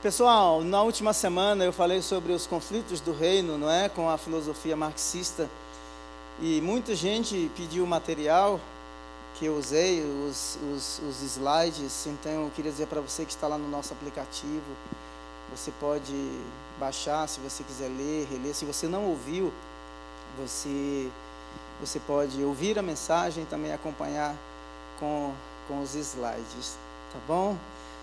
Pessoal, na última semana eu falei sobre os conflitos do reino, não é, com a filosofia marxista, e muita gente pediu material que eu usei, os, os, os slides. Então eu queria dizer para você que está lá no nosso aplicativo, você pode baixar se você quiser ler, reler. Se você não ouviu, você você pode ouvir a mensagem e também acompanhar com, com os slides, tá bom?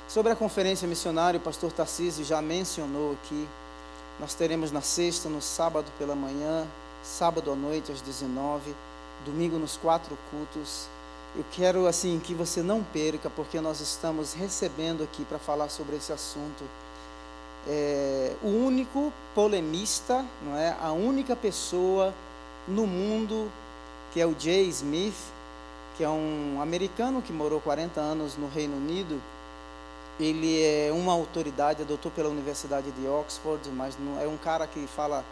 Sobre a conferência missionária, o pastor Tarcísio já mencionou aqui. Nós teremos na sexta, no sábado pela manhã, sábado à noite às 19, domingo nos quatro cultos. Eu quero assim que você não perca, porque nós estamos recebendo aqui para falar sobre esse assunto é, o único polemista, não é? A única pessoa no mundo que é o Jay Smith, que é um americano que morou 40 anos no Reino Unido ele é uma autoridade, é doutor pela Universidade de Oxford, mas não, é um cara que fala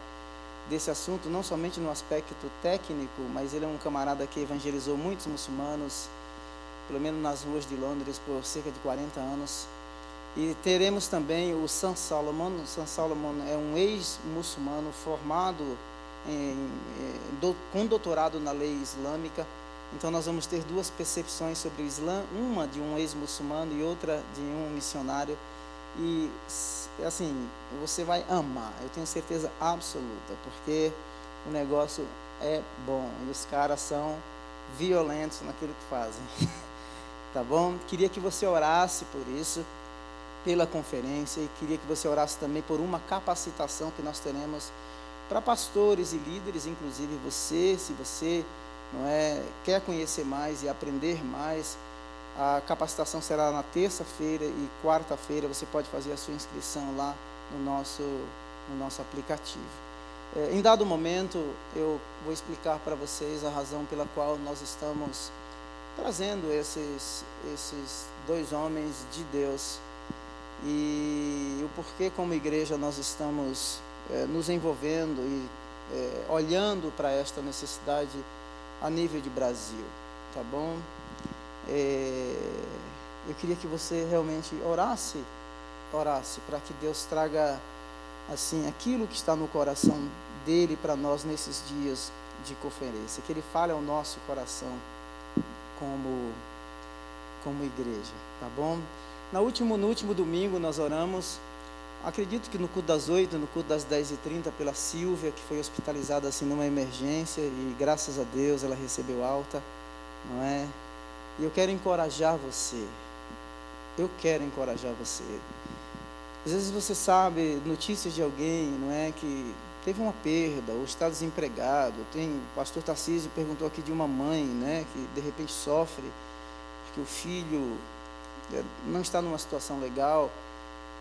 desse assunto não somente no aspecto técnico, mas ele é um camarada que evangelizou muitos muçulmanos, pelo menos nas ruas de Londres, por cerca de 40 anos. E teremos também o San Solomon. O San Solomon é um ex-muçulmano formado em, em, do, com doutorado na lei islâmica então nós vamos ter duas percepções sobre o Islã, uma de um ex-muçulmano e outra de um missionário. E assim, você vai amar, eu tenho certeza absoluta, porque o negócio é bom e os caras são violentos naquilo que fazem. tá bom? Queria que você orasse por isso, pela conferência, e queria que você orasse também por uma capacitação que nós teremos para pastores e líderes, inclusive você, se você não é, quer conhecer mais e aprender mais, a capacitação será na terça-feira e quarta-feira. Você pode fazer a sua inscrição lá no nosso, no nosso aplicativo. É, em dado momento, eu vou explicar para vocês a razão pela qual nós estamos trazendo esses, esses dois homens de Deus e o porquê, como igreja, nós estamos é, nos envolvendo e é, olhando para esta necessidade a nível de Brasil, tá bom? É, eu queria que você realmente orasse, orasse para que Deus traga assim aquilo que está no coração dele para nós nesses dias de conferência, que ele fale ao nosso coração como como igreja, tá bom? Na último, no último domingo nós oramos Acredito que no culto das oito, no culto das dez e trinta, pela Silvia, que foi hospitalizada assim numa emergência e graças a Deus ela recebeu alta, não é? E eu quero encorajar você. Eu quero encorajar você. Às vezes você sabe notícias de alguém, não é, que teve uma perda ou está desempregado. Tem, o pastor Tarcísio perguntou aqui de uma mãe, né, que de repente sofre porque o filho é, não está numa situação legal.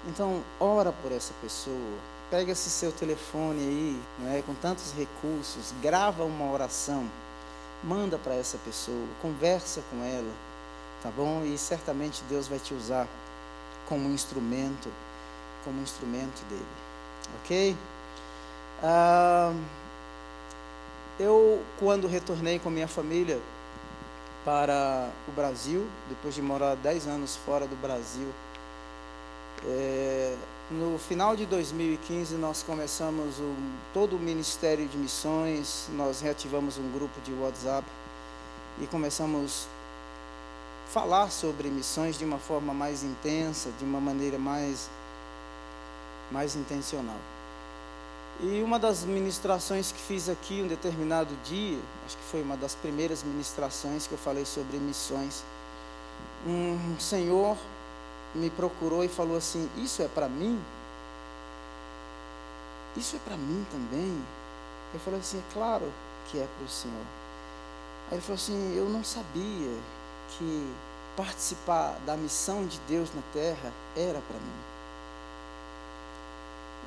Então, ora por essa pessoa. Pega esse seu telefone aí, é, com tantos recursos, grava uma oração, manda para essa pessoa, conversa com ela, tá bom? E certamente Deus vai te usar como instrumento, como instrumento dele, ok? Ah, eu, quando retornei com minha família para o Brasil, depois de morar 10 anos fora do Brasil, é, no final de 2015 nós começamos todo o Ministério de Missões, nós reativamos um grupo de WhatsApp e começamos a falar sobre missões de uma forma mais intensa, de uma maneira mais, mais intencional. E uma das ministrações que fiz aqui um determinado dia, acho que foi uma das primeiras ministrações que eu falei sobre missões, um senhor me procurou e falou assim: Isso é para mim? Isso é para mim também? Eu falei assim: É claro que é para o Senhor. Aí ele falou assim: Eu não sabia que participar da missão de Deus na terra era para mim.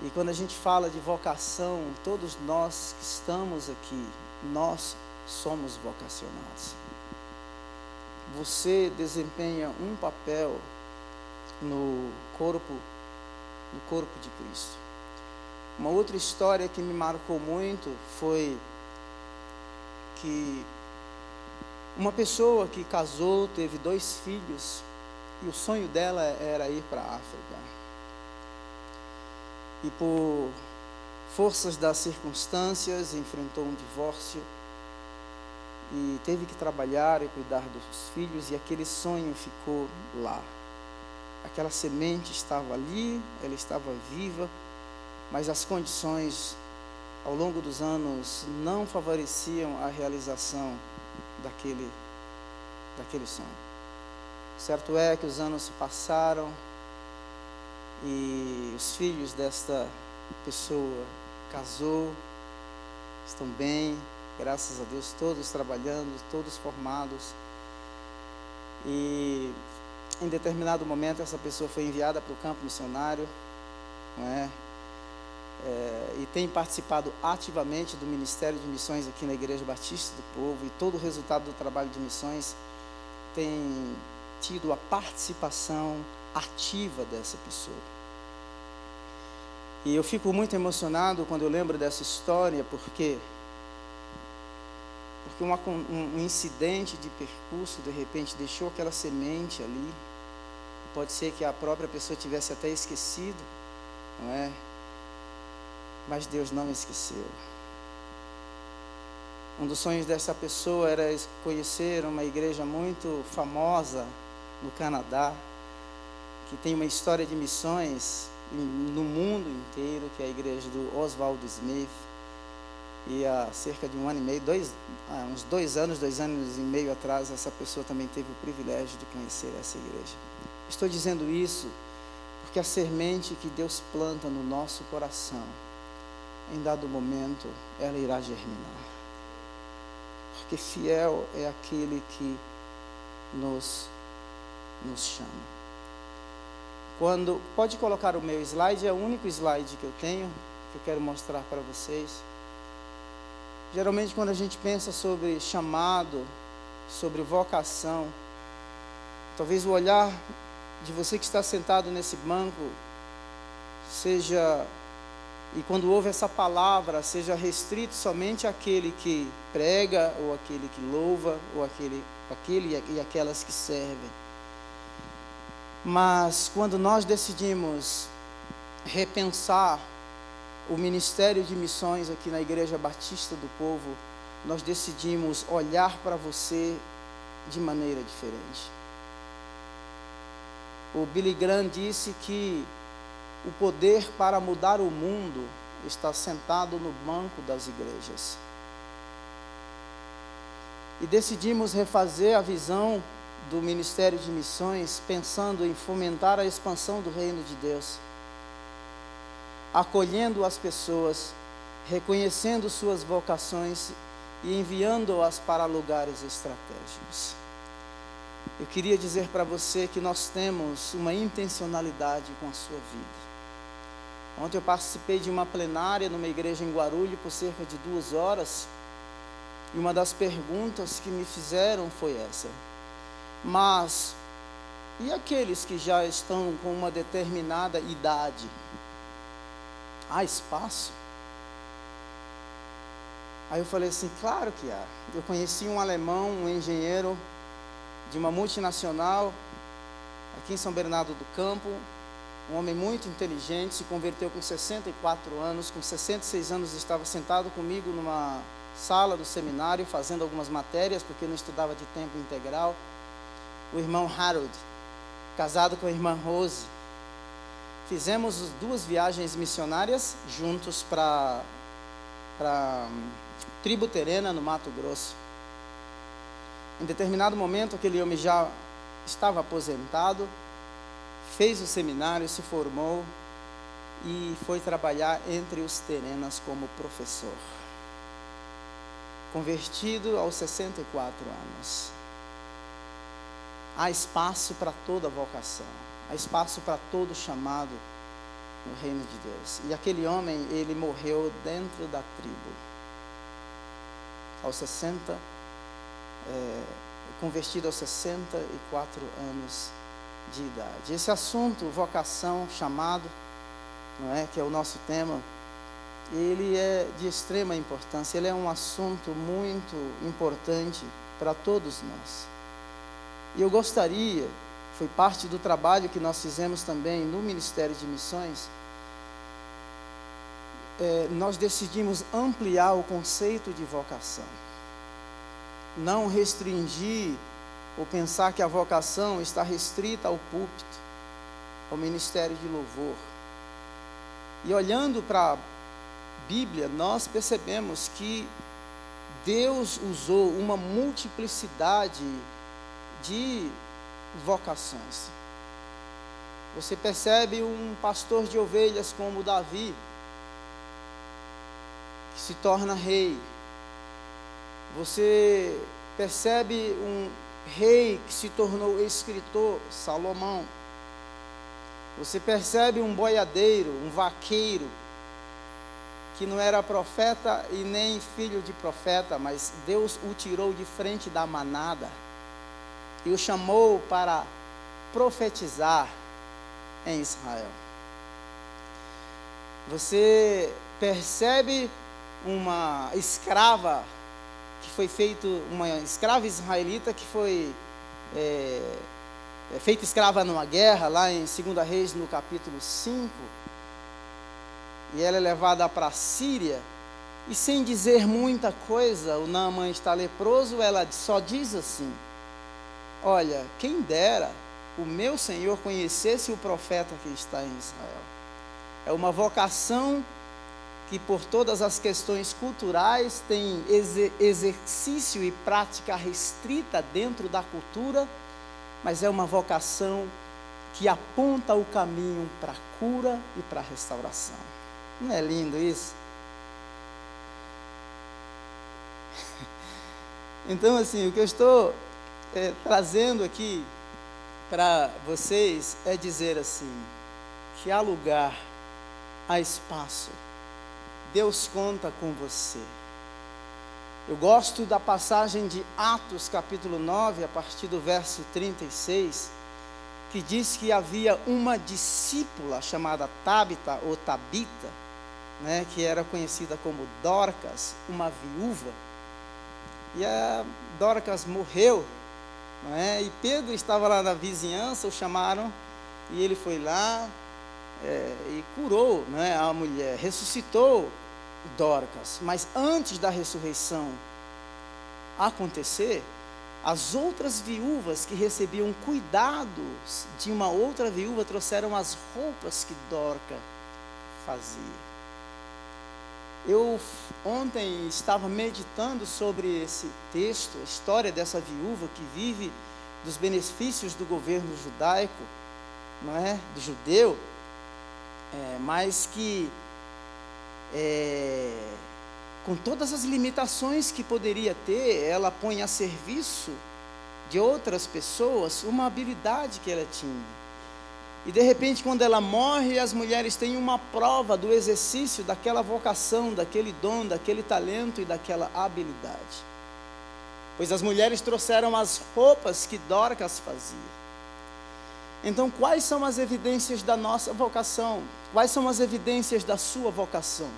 E quando a gente fala de vocação, todos nós que estamos aqui, nós somos vocacionados. Você desempenha um papel no corpo, no corpo de Cristo. Uma outra história que me marcou muito foi que uma pessoa que casou, teve dois filhos, e o sonho dela era ir para a África. e por forças das circunstâncias enfrentou um divórcio e teve que trabalhar e cuidar dos filhos e aquele sonho ficou lá. Aquela semente estava ali, ela estava viva, mas as condições ao longo dos anos não favoreciam a realização daquele daquele sonho. Certo é que os anos se passaram e os filhos desta pessoa casou, estão bem, graças a Deus, todos trabalhando, todos formados. E em determinado momento essa pessoa foi enviada para o campo missionário, não é? É, e tem participado ativamente do Ministério de Missões aqui na Igreja Batista do Povo, e todo o resultado do trabalho de missões tem tido a participação ativa dessa pessoa. E eu fico muito emocionado quando eu lembro dessa história, porque porque uma, um, um incidente de percurso de repente deixou aquela semente ali. Pode ser que a própria pessoa tivesse até esquecido, não é? Mas Deus não esqueceu. Um dos sonhos dessa pessoa era conhecer uma igreja muito famosa no Canadá, que tem uma história de missões no mundo inteiro, que é a igreja do Oswald Smith. E há cerca de um ano e meio, dois, uns dois anos, dois anos e meio atrás, essa pessoa também teve o privilégio de conhecer essa igreja. Estou dizendo isso porque a semente que Deus planta no nosso coração, em dado momento, ela irá germinar. Porque fiel é aquele que nos, nos chama. Quando pode colocar o meu slide, é o único slide que eu tenho que eu quero mostrar para vocês. Geralmente quando a gente pensa sobre chamado, sobre vocação, talvez o olhar de você que está sentado nesse banco seja e quando ouve essa palavra, seja restrito somente àquele que prega, ou aquele que louva, ou aquele, aquele e aquelas que servem. Mas quando nós decidimos repensar o ministério de missões aqui na Igreja Batista do Povo, nós decidimos olhar para você de maneira diferente. O Billy Graham disse que o poder para mudar o mundo está sentado no banco das igrejas. E decidimos refazer a visão do Ministério de Missões, pensando em fomentar a expansão do reino de Deus, acolhendo as pessoas, reconhecendo suas vocações e enviando-as para lugares estratégicos. Eu queria dizer para você que nós temos uma intencionalidade com a sua vida. Ontem eu participei de uma plenária numa igreja em Guarulhos por cerca de duas horas. E uma das perguntas que me fizeram foi essa: mas, e aqueles que já estão com uma determinada idade? Há espaço? Aí eu falei assim: claro que há. Eu conheci um alemão, um engenheiro de uma multinacional, aqui em São Bernardo do Campo, um homem muito inteligente, se converteu com 64 anos, com 66 anos estava sentado comigo numa sala do seminário, fazendo algumas matérias, porque não estudava de tempo integral o irmão Harold, casado com a irmã Rose. Fizemos duas viagens missionárias juntos para a hum, tribo terena no Mato Grosso. Em determinado momento, aquele homem já estava aposentado, fez o seminário, se formou e foi trabalhar entre os terenas como professor. Convertido aos 64 anos. Há espaço para toda vocação, há espaço para todo chamado no reino de Deus. E aquele homem, ele morreu dentro da tribo. Aos 60, é, convertido aos 64 anos de idade. Esse assunto, vocação, chamado, não é, que é o nosso tema, ele é de extrema importância, ele é um assunto muito importante para todos nós. E eu gostaria, foi parte do trabalho que nós fizemos também no Ministério de Missões, é, nós decidimos ampliar o conceito de vocação. Não restringir ou pensar que a vocação está restrita ao púlpito, ao ministério de louvor. E olhando para a Bíblia, nós percebemos que Deus usou uma multiplicidade de vocações. Você percebe um pastor de ovelhas como Davi, que se torna rei. Você percebe um rei que se tornou escritor, Salomão. Você percebe um boiadeiro, um vaqueiro, que não era profeta e nem filho de profeta, mas Deus o tirou de frente da manada e o chamou para profetizar em Israel. Você percebe uma escrava que foi feito, uma escrava israelita que foi é, é feita escrava numa guerra, lá em 2 Reis, no capítulo 5, e ela é levada para a Síria, e sem dizer muita coisa, o Naaman está leproso, ela só diz assim: Olha, quem dera o meu Senhor conhecesse o profeta que está em Israel. É uma vocação que, por todas as questões culturais, tem exercício e prática restrita dentro da cultura, mas é uma vocação que aponta o caminho para a cura e para a restauração. Não é lindo isso? Então, assim, o que eu estou é, trazendo aqui para vocês é dizer assim: que há lugar, há espaço, Deus conta com você. Eu gosto da passagem de Atos, capítulo 9, a partir do verso 36, que diz que havia uma discípula chamada Tabita ou Tabita, né, que era conhecida como Dorcas, uma viúva. E a Dorcas morreu é? E Pedro estava lá na vizinhança, o chamaram, e ele foi lá é, e curou é? a mulher, ressuscitou Dorcas. Mas antes da ressurreição acontecer, as outras viúvas que recebiam cuidados de uma outra viúva trouxeram as roupas que Dorca fazia. Eu ontem estava meditando sobre esse texto, a história dessa viúva que vive dos benefícios do governo judaico, não é, do judeu, é, mas que é, com todas as limitações que poderia ter, ela põe a serviço de outras pessoas uma habilidade que ela tinha. E de repente, quando ela morre, as mulheres têm uma prova do exercício daquela vocação, daquele dom, daquele talento e daquela habilidade. Pois as mulheres trouxeram as roupas que Dorcas fazia. Então, quais são as evidências da nossa vocação? Quais são as evidências da sua vocação?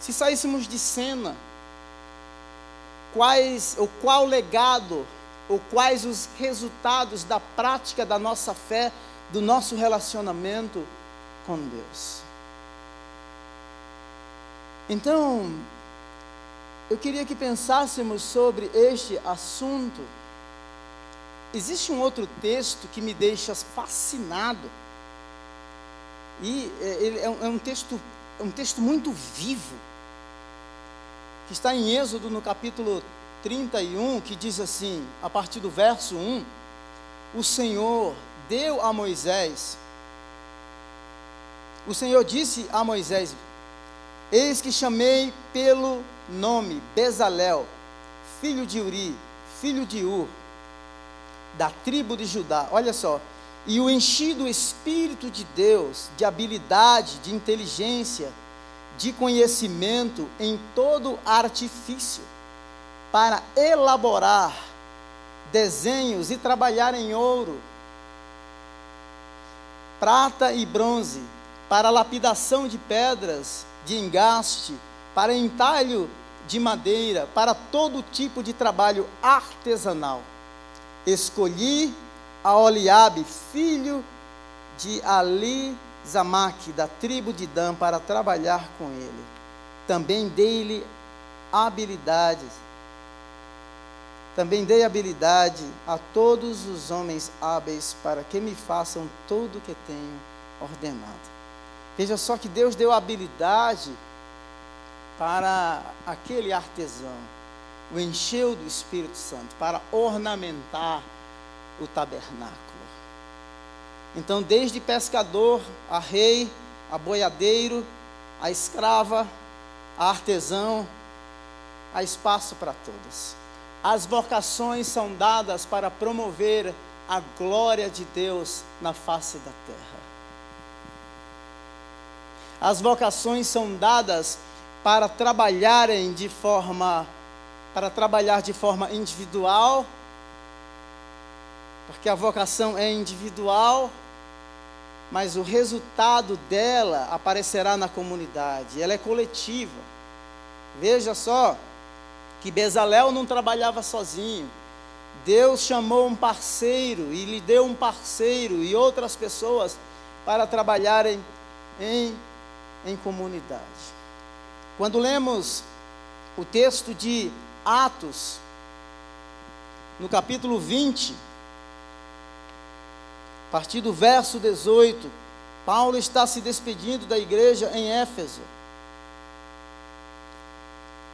Se saíssemos de cena, quais ou qual legado ou quais os resultados da prática da nossa fé, do nosso relacionamento com Deus. Então, eu queria que pensássemos sobre este assunto. Existe um outro texto que me deixa fascinado. E é, ele é um, é texto, é um texto muito vivo. Que está em Êxodo no capítulo 31, que diz assim, a partir do verso 1, o Senhor deu a Moisés, o Senhor disse a Moisés: Eis que chamei pelo nome Bezalel, filho de Uri, filho de Ur, da tribo de Judá. Olha só, e o enchi do Espírito de Deus, de habilidade, de inteligência, de conhecimento em todo artifício para elaborar desenhos e trabalhar em ouro, prata e bronze, para lapidação de pedras de engaste, para entalho de madeira, para todo tipo de trabalho artesanal. Escolhi a Oliabe, filho de Ali Zamaque, da tribo de Dan, para trabalhar com ele. Também dei-lhe habilidades. Também dei habilidade a todos os homens hábeis para que me façam tudo o que tenho ordenado. Veja só que Deus deu habilidade para aquele artesão, o encheu do Espírito Santo para ornamentar o tabernáculo. Então, desde pescador a rei, a boiadeiro, a escrava, a artesão, há espaço para todos. As vocações são dadas para promover a glória de Deus na face da terra. As vocações são dadas para trabalharem de forma para trabalhar de forma individual, porque a vocação é individual, mas o resultado dela aparecerá na comunidade, ela é coletiva. Veja só que Bezalel não trabalhava sozinho. Deus chamou um parceiro e lhe deu um parceiro e outras pessoas para trabalharem em, em comunidade. Quando lemos o texto de Atos, no capítulo 20, a partir do verso 18, Paulo está se despedindo da igreja em Éfeso.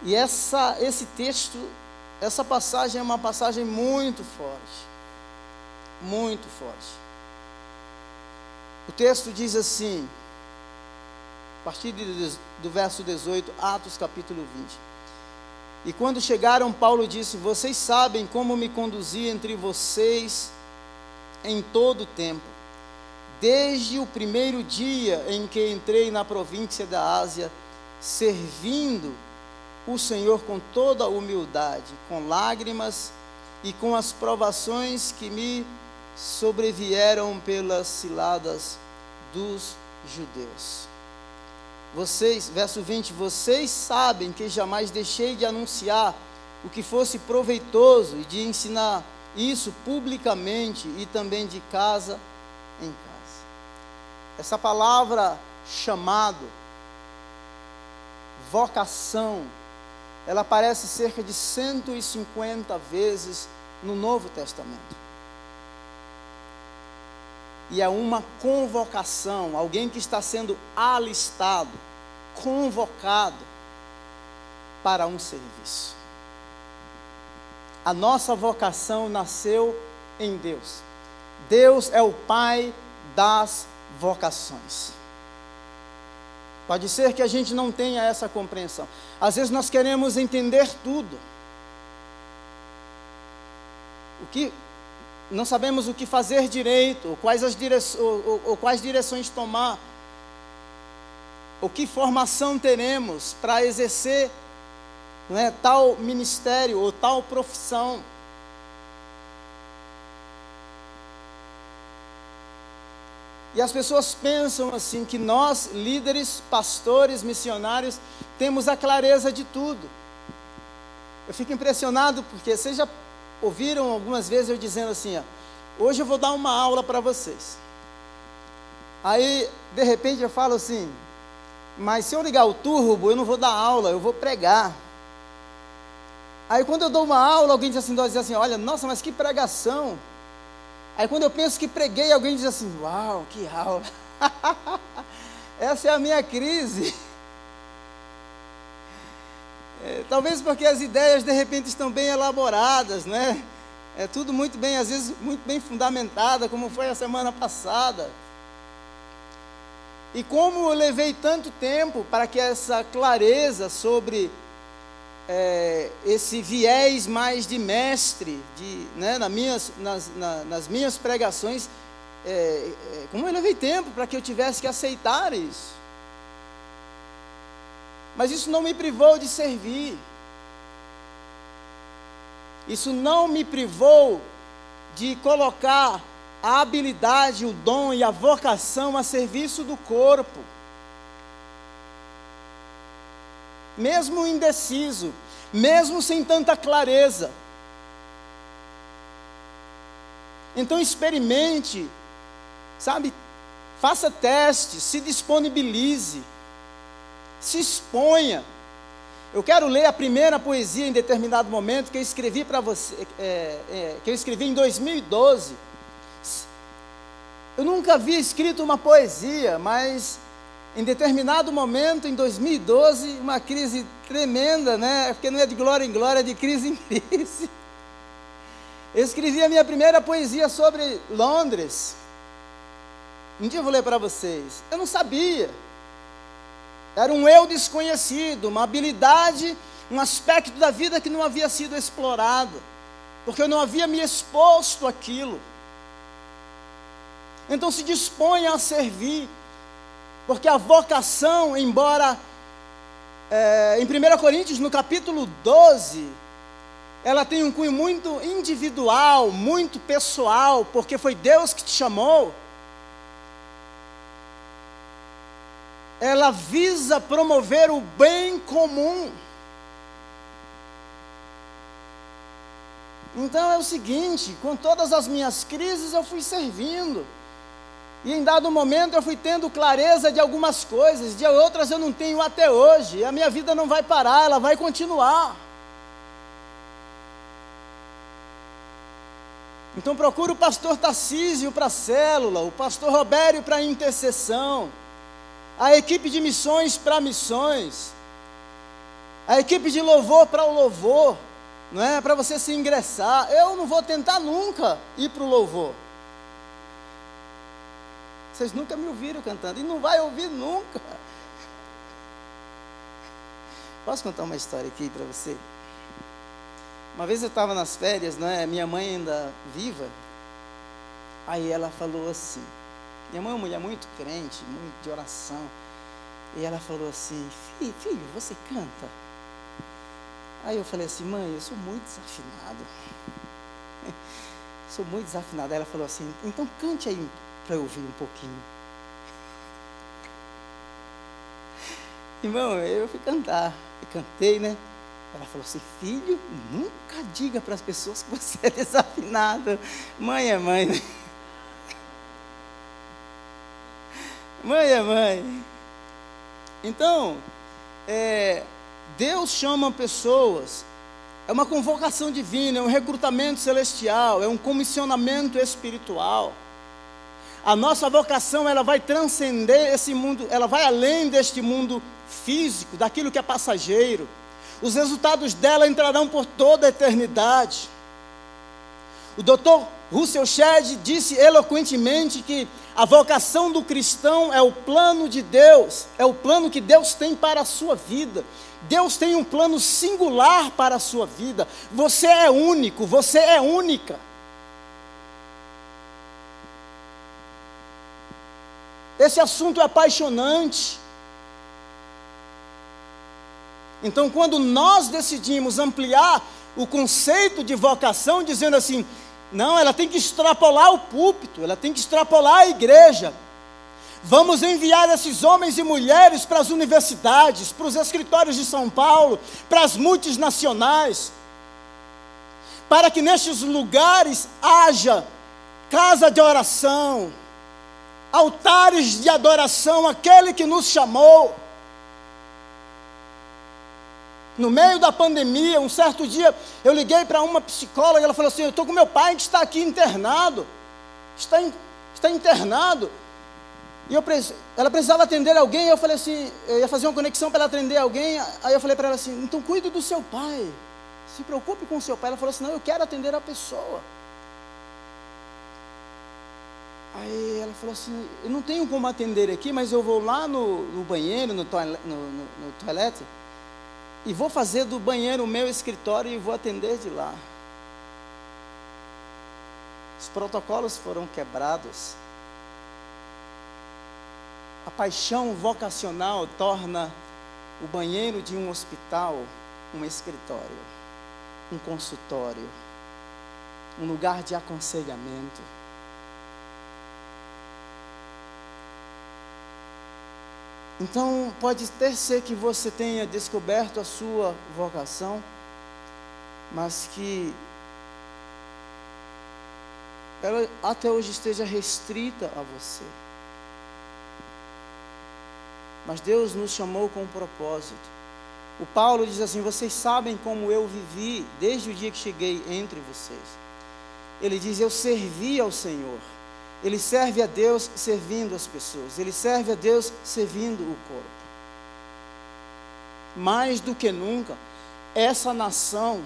E essa, esse texto, essa passagem é uma passagem muito forte. Muito forte. O texto diz assim, a partir de, do verso 18, Atos capítulo 20. E quando chegaram, Paulo disse: Vocês sabem como me conduzi entre vocês em todo o tempo, desde o primeiro dia em que entrei na província da Ásia, servindo o Senhor com toda a humildade, com lágrimas e com as provações que me sobrevieram pelas ciladas dos judeus. Vocês, verso 20, vocês sabem que jamais deixei de anunciar o que fosse proveitoso e de ensinar isso publicamente e também de casa em casa. Essa palavra chamado, vocação, ela aparece cerca de 150 vezes no Novo Testamento. E é uma convocação, alguém que está sendo alistado, convocado para um serviço. A nossa vocação nasceu em Deus. Deus é o Pai das vocações. Pode ser que a gente não tenha essa compreensão. Às vezes nós queremos entender tudo. O que não sabemos o que fazer direito, ou quais, as direções, ou, ou, quais direções tomar, ou que formação teremos para exercer não é, tal ministério ou tal profissão. E as pessoas pensam assim que nós, líderes, pastores, missionários, temos a clareza de tudo. Eu fico impressionado porque já ouviram algumas vezes eu dizendo assim, ó, hoje eu vou dar uma aula para vocês. Aí, de repente eu falo assim, mas se eu ligar o turbo, eu não vou dar aula, eu vou pregar. Aí quando eu dou uma aula, alguém diz assim, diz assim, olha, nossa, mas que pregação. Aí quando eu penso que preguei, alguém diz assim: Uau, que aula! Essa é a minha crise. É, talvez porque as ideias de repente estão bem elaboradas, né? É tudo muito bem, às vezes, muito bem fundamentada, como foi a semana passada. E como eu levei tanto tempo para que essa clareza sobre é, esse viés mais de mestre, de, né, nas, minhas, nas, na, nas minhas pregações, é, é, como eu levei tempo para que eu tivesse que aceitar isso. Mas isso não me privou de servir. Isso não me privou de colocar a habilidade, o dom e a vocação a serviço do corpo. mesmo indeciso, mesmo sem tanta clareza. Então experimente, sabe, faça testes, se disponibilize, se exponha. Eu quero ler a primeira poesia em determinado momento que eu escrevi para você, é, é, que eu escrevi em 2012. Eu nunca havia escrito uma poesia, mas em determinado momento, em 2012, uma crise tremenda, né? Porque não é de glória em glória, é de crise em crise. Eu escrevi a minha primeira poesia sobre Londres. Um dia eu vou ler para vocês. Eu não sabia. Era um eu desconhecido, uma habilidade, um aspecto da vida que não havia sido explorado, porque eu não havia me exposto àquilo. Então se disponha a servir, porque a vocação, embora é, em 1 Coríntios, no capítulo 12, ela tem um cunho muito individual, muito pessoal, porque foi Deus que te chamou. Ela visa promover o bem comum. Então é o seguinte: com todas as minhas crises eu fui servindo. E em dado momento eu fui tendo clareza de algumas coisas, de outras eu não tenho até hoje. A minha vida não vai parar, ela vai continuar. Então procura o pastor Tarcísio para a célula, o pastor Robério para a intercessão a equipe de missões para missões, a equipe de louvor para o louvor, não é? Para você se ingressar. Eu não vou tentar nunca ir para o louvor. Vocês nunca me ouviram cantando e não vai ouvir nunca. Posso contar uma história aqui para você? Uma vez eu estava nas férias, é? Minha mãe ainda viva. Aí ela falou assim: minha mãe é uma mulher muito crente, muito de oração. E ela falou assim: filho, filho, você canta? Aí eu falei assim: mãe, eu sou muito desafinado. sou muito desafinado. Aí ela falou assim: então cante aí para eu ouvir um pouquinho. Irmão, eu fui cantar. E cantei, né? Ela falou assim: filho, nunca diga para as pessoas que você é desafinado. Mãe é mãe, né? Mãe é mãe. Então, é, Deus chama pessoas, é uma convocação divina, é um recrutamento celestial, é um comissionamento espiritual. A nossa vocação, ela vai transcender esse mundo, ela vai além deste mundo físico, daquilo que é passageiro. Os resultados dela entrarão por toda a eternidade. O doutor Russell Shedd disse eloquentemente que a vocação do cristão é o plano de Deus, é o plano que Deus tem para a sua vida. Deus tem um plano singular para a sua vida. Você é único, você é única. Esse assunto é apaixonante. Então, quando nós decidimos ampliar o conceito de vocação, dizendo assim: não, ela tem que extrapolar o púlpito, ela tem que extrapolar a igreja. Vamos enviar esses homens e mulheres para as universidades, para os escritórios de São Paulo, para as multinacionais, para que nestes lugares haja casa de oração, altares de adoração àquele que nos chamou. No meio da pandemia, um certo dia, eu liguei para uma psicóloga, ela falou assim: Eu estou com meu pai que está aqui internado. Está, in, está internado. E eu, ela precisava atender alguém, eu falei assim: Eu ia fazer uma conexão para ela atender alguém. Aí eu falei para ela assim: Então cuide do seu pai. Se preocupe com o seu pai. Ela falou assim: Não, eu quero atender a pessoa. Aí ela falou assim: Eu não tenho como atender aqui, mas eu vou lá no, no banheiro, no, toilet, no, no, no toilette e vou fazer do banheiro o meu escritório e vou atender de lá. Os protocolos foram quebrados. A paixão vocacional torna o banheiro de um hospital um escritório, um consultório, um lugar de aconselhamento. Então, pode ter ser que você tenha descoberto a sua vocação, mas que ela até hoje esteja restrita a você. mas Deus nos chamou com um propósito. O Paulo diz assim: Vocês sabem como eu vivi desde o dia que cheguei entre vocês. Ele diz: Eu servi ao Senhor. Ele serve a Deus servindo as pessoas. Ele serve a Deus servindo o corpo. Mais do que nunca, essa nação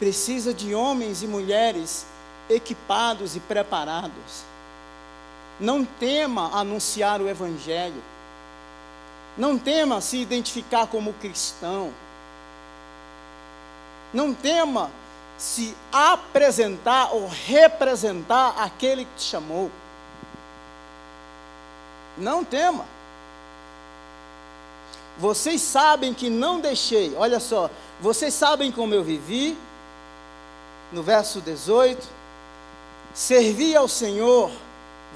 precisa de homens e mulheres equipados e preparados. Não tema anunciar o Evangelho. Não tema se identificar como cristão. Não tema se apresentar ou representar aquele que te chamou. Não tema. Vocês sabem que não deixei, olha só, vocês sabem como eu vivi, no verso 18, servi ao Senhor,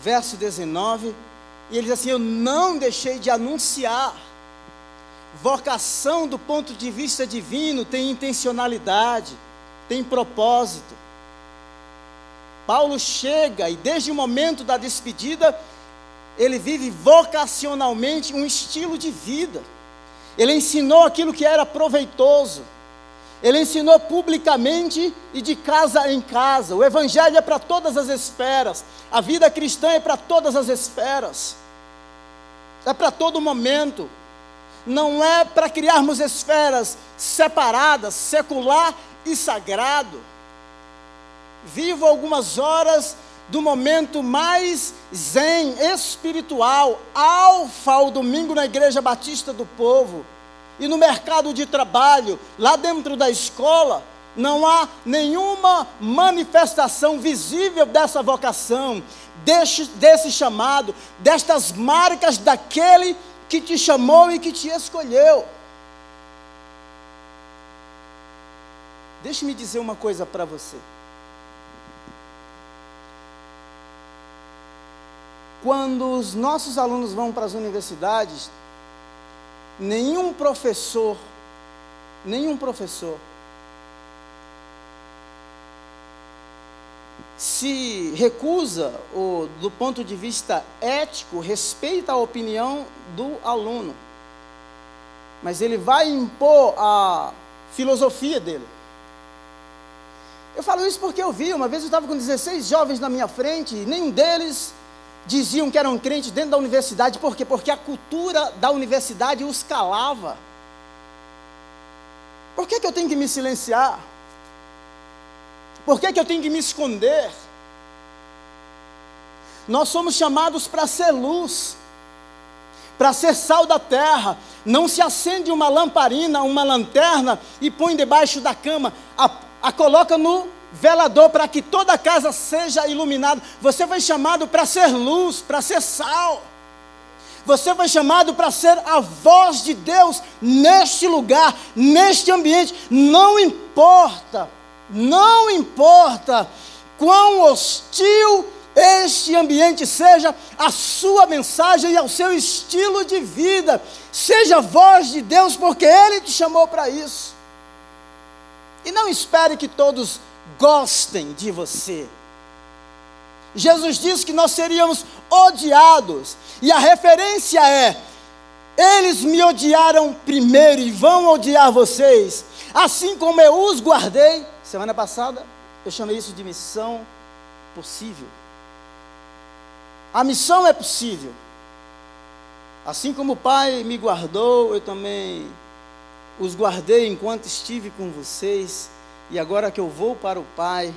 verso 19, e ele diz assim: Eu não deixei de anunciar. Vocação do ponto de vista divino tem intencionalidade, tem propósito. Paulo chega e desde o momento da despedida, ele vive vocacionalmente um estilo de vida. Ele ensinou aquilo que era proveitoso. Ele ensinou publicamente e de casa em casa. O Evangelho é para todas as esferas. A vida cristã é para todas as esferas. É para todo momento. Não é para criarmos esferas separadas, secular e sagrado. Vivo algumas horas do momento mais zen, espiritual, alfa, ao domingo na Igreja Batista do Povo e no mercado de trabalho, lá dentro da escola, não há nenhuma manifestação visível dessa vocação, desse, desse chamado, destas marcas daquele que te chamou e que te escolheu. Deixe-me dizer uma coisa para você. Quando os nossos alunos vão para as universidades, nenhum professor, nenhum professor, se recusa, ou, do ponto de vista ético, respeita a opinião do aluno, mas ele vai impor a filosofia dele. Eu falo isso porque eu vi, uma vez eu estava com 16 jovens na minha frente, e nenhum deles diziam que eram crentes dentro da universidade, por quê? Porque a cultura da universidade os calava. Por que, que eu tenho que me silenciar? Por que, que eu tenho que me esconder? Nós somos chamados para ser luz, para ser sal da terra. Não se acende uma lamparina, uma lanterna e põe debaixo da cama, a, a coloca no velador para que toda a casa seja iluminada. Você foi chamado para ser luz, para ser sal. Você foi chamado para ser a voz de Deus neste lugar, neste ambiente. Não importa, não importa quão hostil este ambiente seja, a sua mensagem e ao seu estilo de vida. Seja a voz de Deus, porque Ele te chamou para isso. E não espere que todos gostem de você. Jesus disse que nós seríamos odiados, e a referência é: eles me odiaram primeiro e vão odiar vocês, assim como eu os guardei. Semana passada eu chamei isso de missão possível. A missão é possível. Assim como o Pai me guardou, eu também os guardei enquanto estive com vocês. E agora que eu vou para o Pai,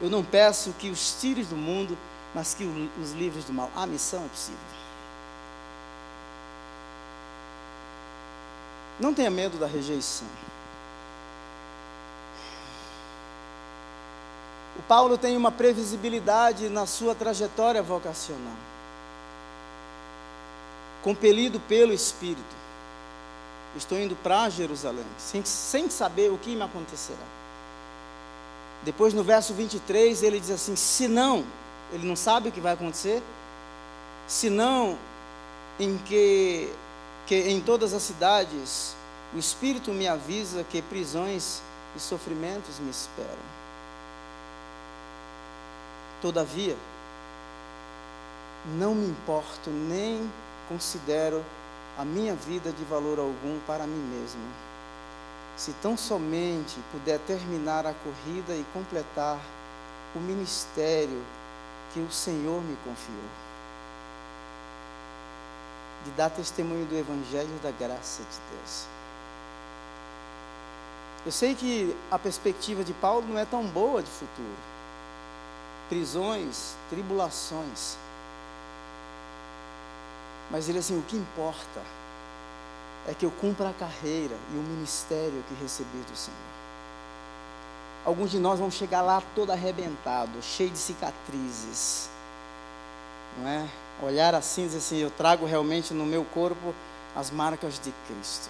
eu não peço que os tires do mundo, mas que os livres do mal. A missão é possível. Não tenha medo da rejeição. O Paulo tem uma previsibilidade na sua trajetória vocacional. Compelido pelo Espírito, estou indo para Jerusalém, sem, sem saber o que me acontecerá. Depois no verso 23 ele diz assim: se não, ele não sabe o que vai acontecer, se não, em que, que em todas as cidades o Espírito me avisa que prisões e sofrimentos me esperam. Todavia, não me importo nem considero a minha vida de valor algum para mim mesmo, se tão somente puder terminar a corrida e completar o ministério que o Senhor me confiou. De dar testemunho do Evangelho da graça de Deus. Eu sei que a perspectiva de Paulo não é tão boa de futuro. Prisões, tribulações. Mas ele assim, o que importa é que eu cumpra a carreira e o ministério que recebi do Senhor. Alguns de nós vão chegar lá todo arrebentado, cheio de cicatrizes. Não é? Olhar assim e dizer assim, eu trago realmente no meu corpo as marcas de Cristo.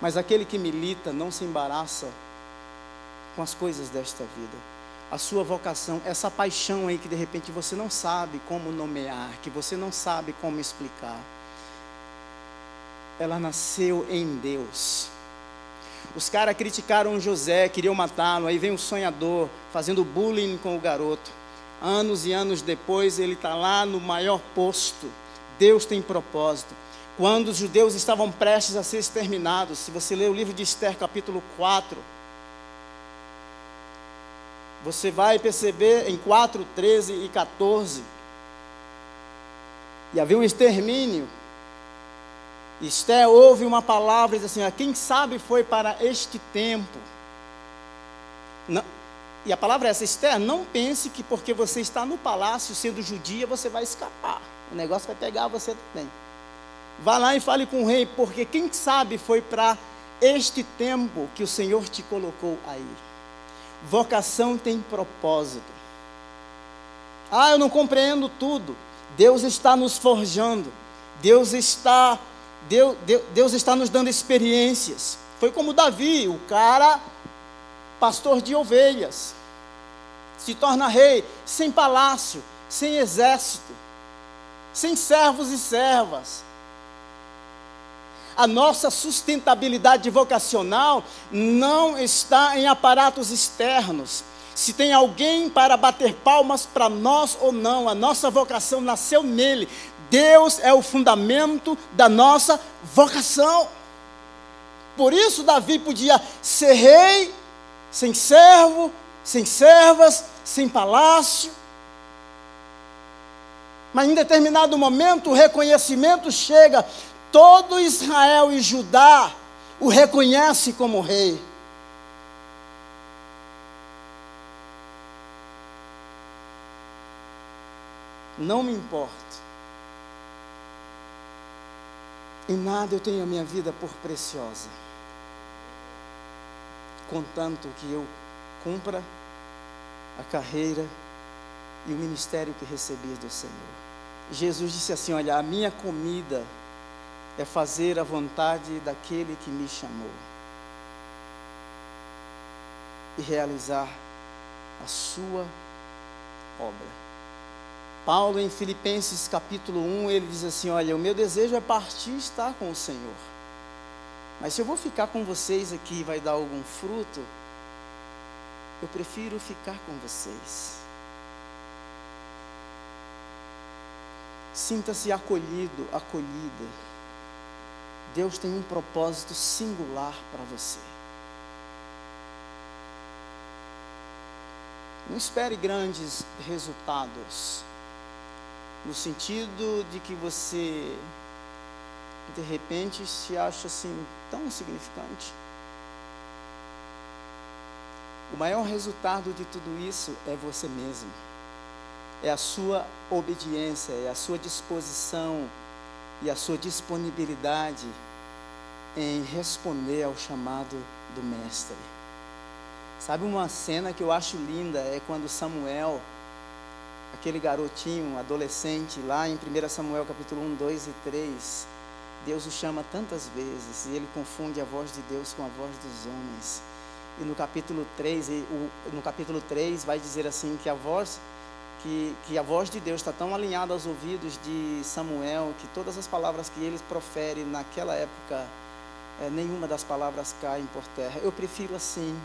Mas aquele que milita não se embaraça com as coisas desta vida. A sua vocação, essa paixão aí que de repente você não sabe como nomear, que você não sabe como explicar. Ela nasceu em Deus. Os caras criticaram José, queriam matá-lo. Aí vem um sonhador fazendo bullying com o garoto. Anos e anos depois, ele está lá no maior posto. Deus tem propósito quando os judeus estavam prestes a ser exterminados. Se você ler o livro de Esther, capítulo 4, você vai perceber em 4, 13 e 14. E havia um extermínio. Esther ouve uma palavra e diz assim: ah, quem sabe foi para este tempo. Não, e a palavra é essa, Esther, não pense que porque você está no palácio sendo judia, você vai escapar. O negócio vai pegar você também. Vá lá e fale com o rei, porque quem sabe foi para este tempo que o Senhor te colocou aí. Vocação tem propósito. Ah, eu não compreendo tudo. Deus está nos forjando. Deus está Deus, Deus, Deus está nos dando experiências. Foi como Davi, o cara pastor de ovelhas. Se torna rei sem palácio, sem exército, sem servos e servas a nossa sustentabilidade vocacional não está em aparatos externos. Se tem alguém para bater palmas para nós ou não, a nossa vocação nasceu nele. Deus é o fundamento da nossa vocação. Por isso, Davi podia ser rei, sem servo, sem servas, sem palácio. Mas em determinado momento o reconhecimento chega todo Israel e Judá o reconhece como rei. Não me importo. Em nada eu tenho a minha vida por preciosa. Contanto que eu cumpra a carreira e o ministério que recebi do Senhor. Jesus disse assim: Olha, a minha comida é fazer a vontade daquele que me chamou e realizar a sua obra. Paulo, em Filipenses capítulo 1, ele diz assim: Olha, o meu desejo é partir e estar com o Senhor. Mas se eu vou ficar com vocês aqui e vai dar algum fruto, eu prefiro ficar com vocês. Sinta-se acolhido, acolhida. Deus tem um propósito singular para você. Não espere grandes resultados, no sentido de que você, de repente, se acha assim tão insignificante. O maior resultado de tudo isso é você mesmo, é a sua obediência, é a sua disposição e a sua disponibilidade em responder ao chamado do Mestre. Sabe uma cena que eu acho linda? É quando Samuel, aquele garotinho, adolescente, lá em 1 Samuel capítulo 1, 2 e 3, Deus o chama tantas vezes e ele confunde a voz de Deus com a voz dos homens. E no capítulo 3, no capítulo 3 vai dizer assim que a voz que, que a voz de Deus está tão alinhada aos ouvidos de Samuel que todas as palavras que eles proferem naquela época, é, nenhuma das palavras caem por terra. Eu prefiro assim.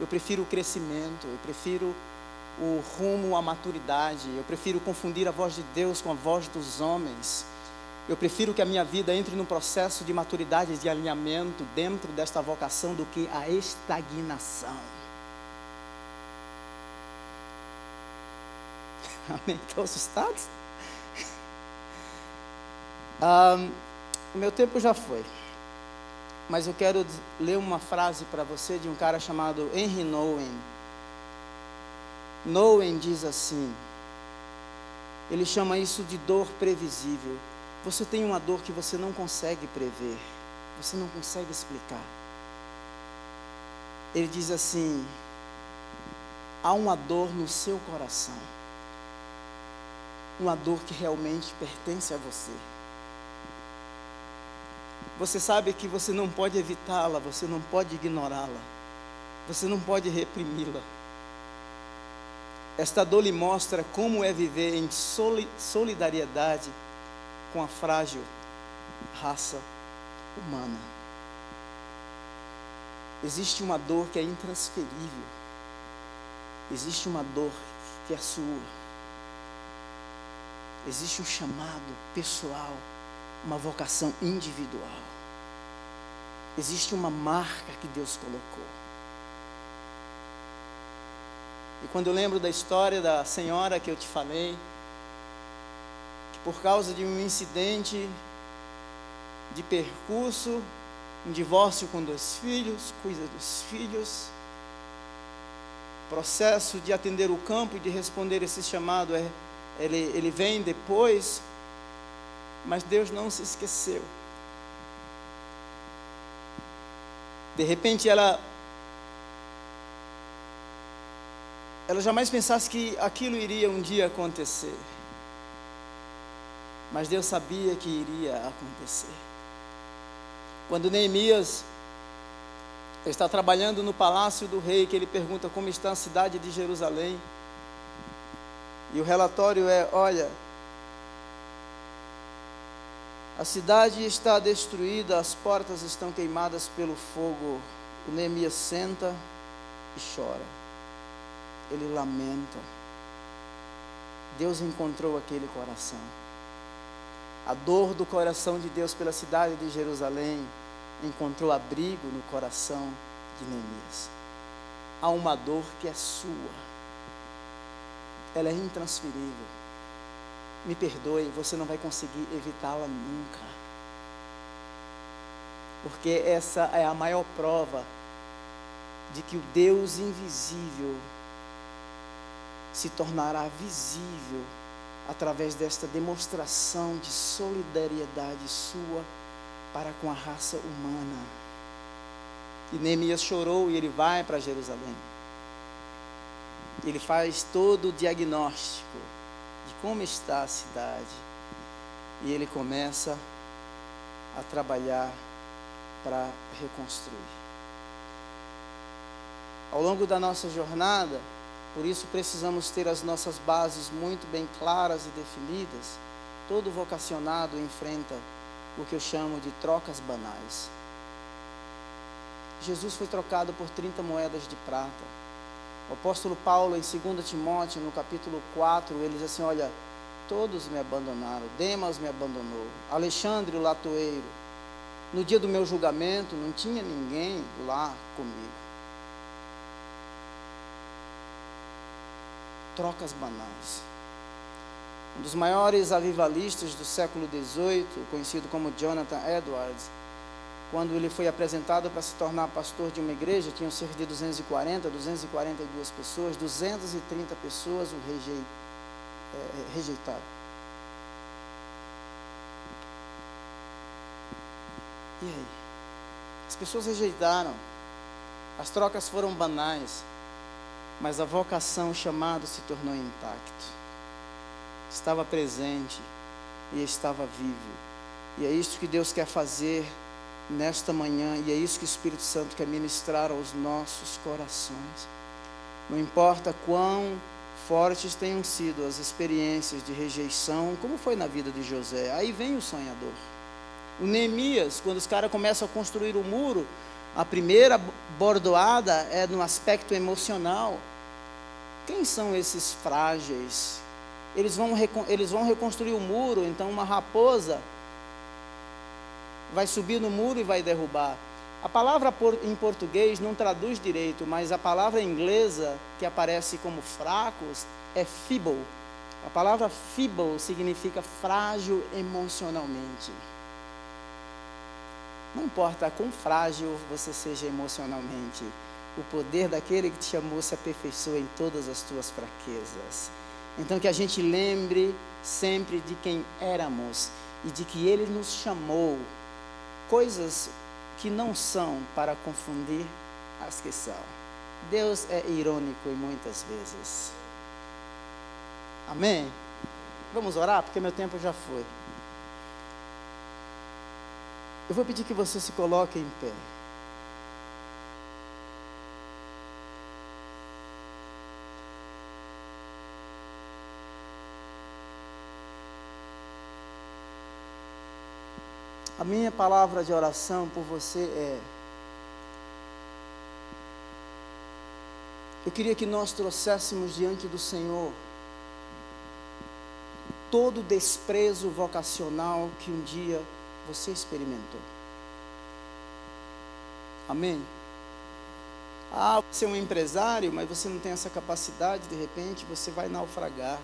Eu prefiro o crescimento, eu prefiro o rumo à maturidade, eu prefiro confundir a voz de Deus com a voz dos homens. Eu prefiro que a minha vida entre num processo de maturidade, de alinhamento dentro desta vocação do que a estagnação. Amém? Estão assustados? Um, o meu tempo já foi. Mas eu quero ler uma frase para você de um cara chamado Henry Nowen. Nowen diz assim: ele chama isso de dor previsível. Você tem uma dor que você não consegue prever, você não consegue explicar. Ele diz assim: há uma dor no seu coração, uma dor que realmente pertence a você. Você sabe que você não pode evitá-la, você não pode ignorá-la, você não pode reprimi-la. Esta dor lhe mostra como é viver em solidariedade com a frágil raça humana. Existe uma dor que é intransferível. Existe uma dor que é sua. Existe um chamado pessoal, uma vocação individual. Existe uma marca que Deus colocou. E quando eu lembro da história da senhora que eu te falei, que por causa de um incidente de percurso, um divórcio com dois filhos, cuida dos filhos, processo de atender o campo e de responder esse chamado, é, ele, ele vem depois, mas Deus não se esqueceu. De repente ela ela jamais pensasse que aquilo iria um dia acontecer. Mas Deus sabia que iria acontecer. Quando Neemias está trabalhando no palácio do rei, que ele pergunta como está a cidade de Jerusalém. E o relatório é: olha, a cidade está destruída, as portas estão queimadas pelo fogo. O Neemias senta e chora ele lamenta. Deus encontrou aquele coração. A dor do coração de Deus pela cidade de Jerusalém encontrou abrigo no coração de Neemias. Há uma dor que é sua, ela é intransferível. Me perdoe, você não vai conseguir evitá-la nunca. Porque essa é a maior prova de que o Deus invisível se tornará visível através desta demonstração de solidariedade sua para com a raça humana. E Neemias chorou e ele vai para Jerusalém. Ele faz todo o diagnóstico como está a cidade. E ele começa a trabalhar para reconstruir. Ao longo da nossa jornada, por isso precisamos ter as nossas bases muito bem claras e definidas. Todo vocacionado enfrenta o que eu chamo de trocas banais. Jesus foi trocado por 30 moedas de prata. O apóstolo Paulo, em 2 Timóteo, no capítulo 4, ele diz assim: Olha, todos me abandonaram, Demas me abandonou, Alexandre o latoeiro. No dia do meu julgamento, não tinha ninguém lá comigo. trocas banais. Um dos maiores avivalistas do século XVIII, conhecido como Jonathan Edwards, quando ele foi apresentado para se tornar pastor de uma igreja, tinham cerca de 240, 242 pessoas, 230 pessoas o rejei, é, rejeitaram. E aí? As pessoas rejeitaram, as trocas foram banais, mas a vocação, o chamado se tornou intacto. Estava presente e estava vivo. E é isso que Deus quer fazer nesta manhã, e é isso que o Espírito Santo quer ministrar aos nossos corações. Não importa quão fortes tenham sido as experiências de rejeição, como foi na vida de José, aí vem o sonhador. O Neemias, quando os caras começam a construir o muro, a primeira bordoada é no aspecto emocional. Quem são esses frágeis? Eles vão, eles vão reconstruir o muro, então uma raposa vai subir no muro e vai derrubar. A palavra em português não traduz direito, mas a palavra inglesa que aparece como fracos é feeble. A palavra feeble significa frágil emocionalmente. Não importa quão frágil você seja emocionalmente, o poder daquele que te chamou se aperfeiçoa em todas as tuas fraquezas. Então que a gente lembre sempre de quem éramos e de que ele nos chamou coisas que não são para confundir as que são. Deus é irônico em muitas vezes. Amém? Vamos orar, porque meu tempo já foi. Eu vou pedir que você se coloque em pé. A minha palavra de oração por você é: eu queria que nós trouxéssemos diante do Senhor todo o desprezo vocacional que um dia você experimentou. Amém? Ah, você é um empresário, mas você não tem essa capacidade, de repente você vai naufragar.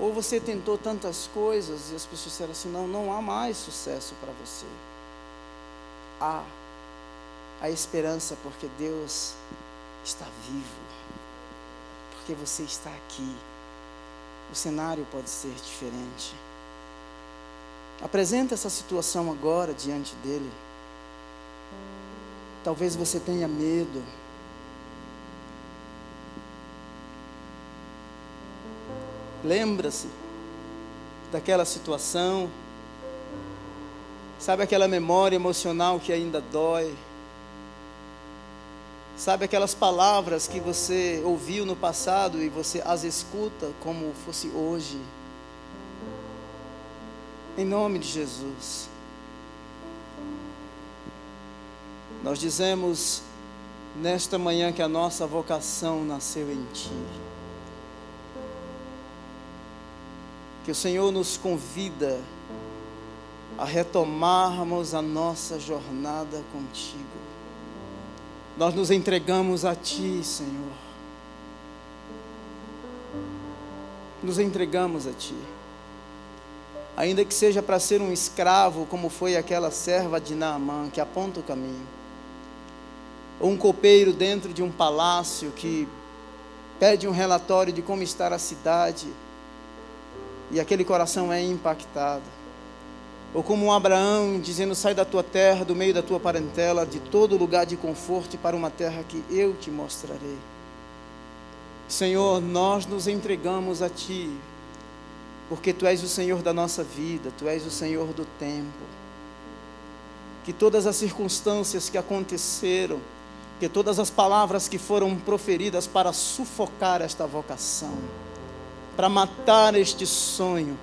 Ou você tentou tantas coisas e as pessoas disseram assim: não, não há mais sucesso para você. Há a esperança porque Deus está vivo, porque você está aqui. O cenário pode ser diferente. Apresenta essa situação agora diante dele. Talvez você tenha medo. Lembra-se daquela situação. Sabe aquela memória emocional que ainda dói? Sabe aquelas palavras que você ouviu no passado e você as escuta como fosse hoje? Em nome de Jesus. Nós dizemos nesta manhã que a nossa vocação nasceu em Ti. Que o Senhor nos convida a retomarmos a nossa jornada contigo. Nós nos entregamos a Ti, Senhor. Nos entregamos a Ti. Ainda que seja para ser um escravo, como foi aquela serva de Naamã, que aponta o caminho. Ou um copeiro dentro de um palácio que pede um relatório de como está a cidade e aquele coração é impactado. Ou como um Abraão dizendo: Sai da tua terra, do meio da tua parentela, de todo lugar de conforto, para uma terra que eu te mostrarei. Senhor, nós nos entregamos a Ti, porque Tu és o Senhor da nossa vida, Tu és o Senhor do tempo. Que todas as circunstâncias que aconteceram, que todas as palavras que foram proferidas para sufocar esta vocação, para matar este sonho.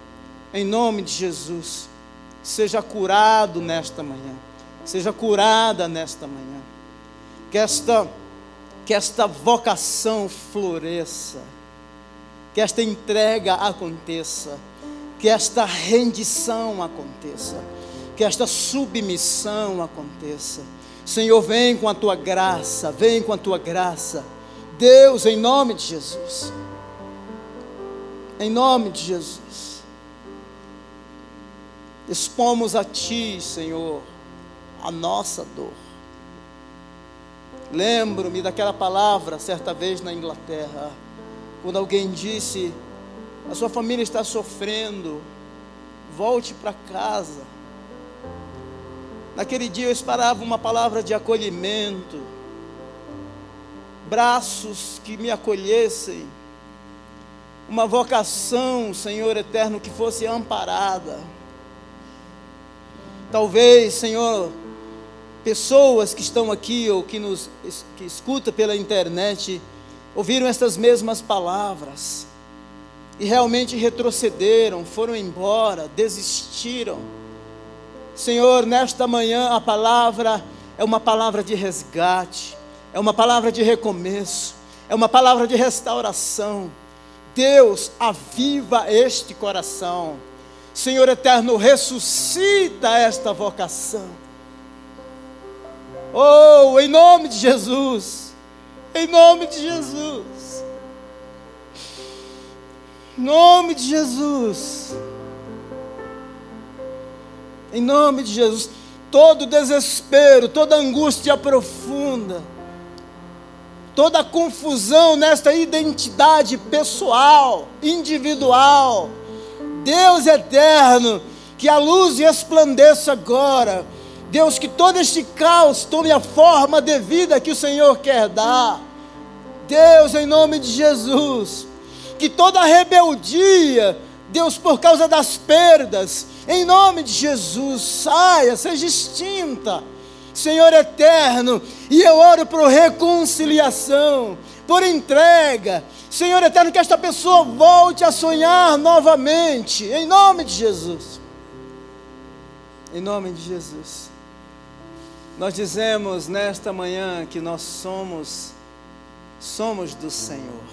Em nome de Jesus, seja curado nesta manhã. Seja curada nesta manhã. Que esta que esta vocação floresça. Que esta entrega aconteça. Que esta rendição aconteça. Que esta submissão aconteça. Senhor, vem com a tua graça, vem com a tua graça. Deus, em nome de Jesus. Em nome de Jesus. Expomos a Ti, Senhor, a nossa dor. Lembro-me daquela palavra certa vez na Inglaterra, quando alguém disse: A sua família está sofrendo, volte para casa. Naquele dia eu esperava uma palavra de acolhimento, braços que me acolhessem, uma vocação, Senhor eterno, que fosse amparada. Talvez, Senhor, pessoas que estão aqui ou que nos que escuta pela internet ouviram estas mesmas palavras e realmente retrocederam, foram embora, desistiram. Senhor, nesta manhã a palavra é uma palavra de resgate, é uma palavra de recomeço, é uma palavra de restauração. Deus, aviva este coração. Senhor eterno, ressuscita esta vocação. Oh, em nome de Jesus, em nome de Jesus, em nome de Jesus, em nome de Jesus, todo desespero, toda angústia profunda, toda confusão nesta identidade pessoal, individual, Deus eterno, que a luz resplandeça agora. Deus, que todo este caos tome a forma devida que o Senhor quer dar. Deus, em nome de Jesus, que toda rebeldia, Deus, por causa das perdas, em nome de Jesus, saia, seja extinta. Senhor eterno, e eu oro por reconciliação, por entrega, Senhor eterno, que esta pessoa volte a sonhar novamente, em nome de Jesus. Em nome de Jesus. Nós dizemos nesta manhã que nós somos somos do Senhor.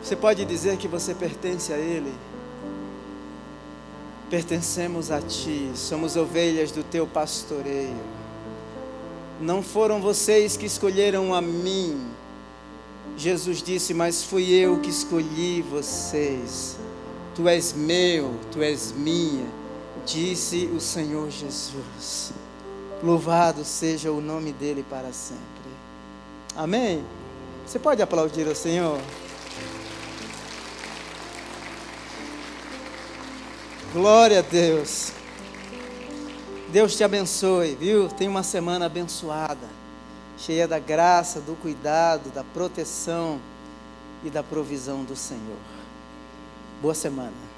Você pode dizer que você pertence a ele? Pertencemos a ti, somos ovelhas do teu pastoreio. Não foram vocês que escolheram a mim, Jesus disse: Mas fui eu que escolhi vocês. Tu és meu, tu és minha, disse o Senhor Jesus. Louvado seja o nome dele para sempre. Amém? Você pode aplaudir ao Senhor? Glória a Deus. Deus te abençoe, viu? Tenha uma semana abençoada cheia da graça, do cuidado, da proteção e da provisão do Senhor. Boa semana.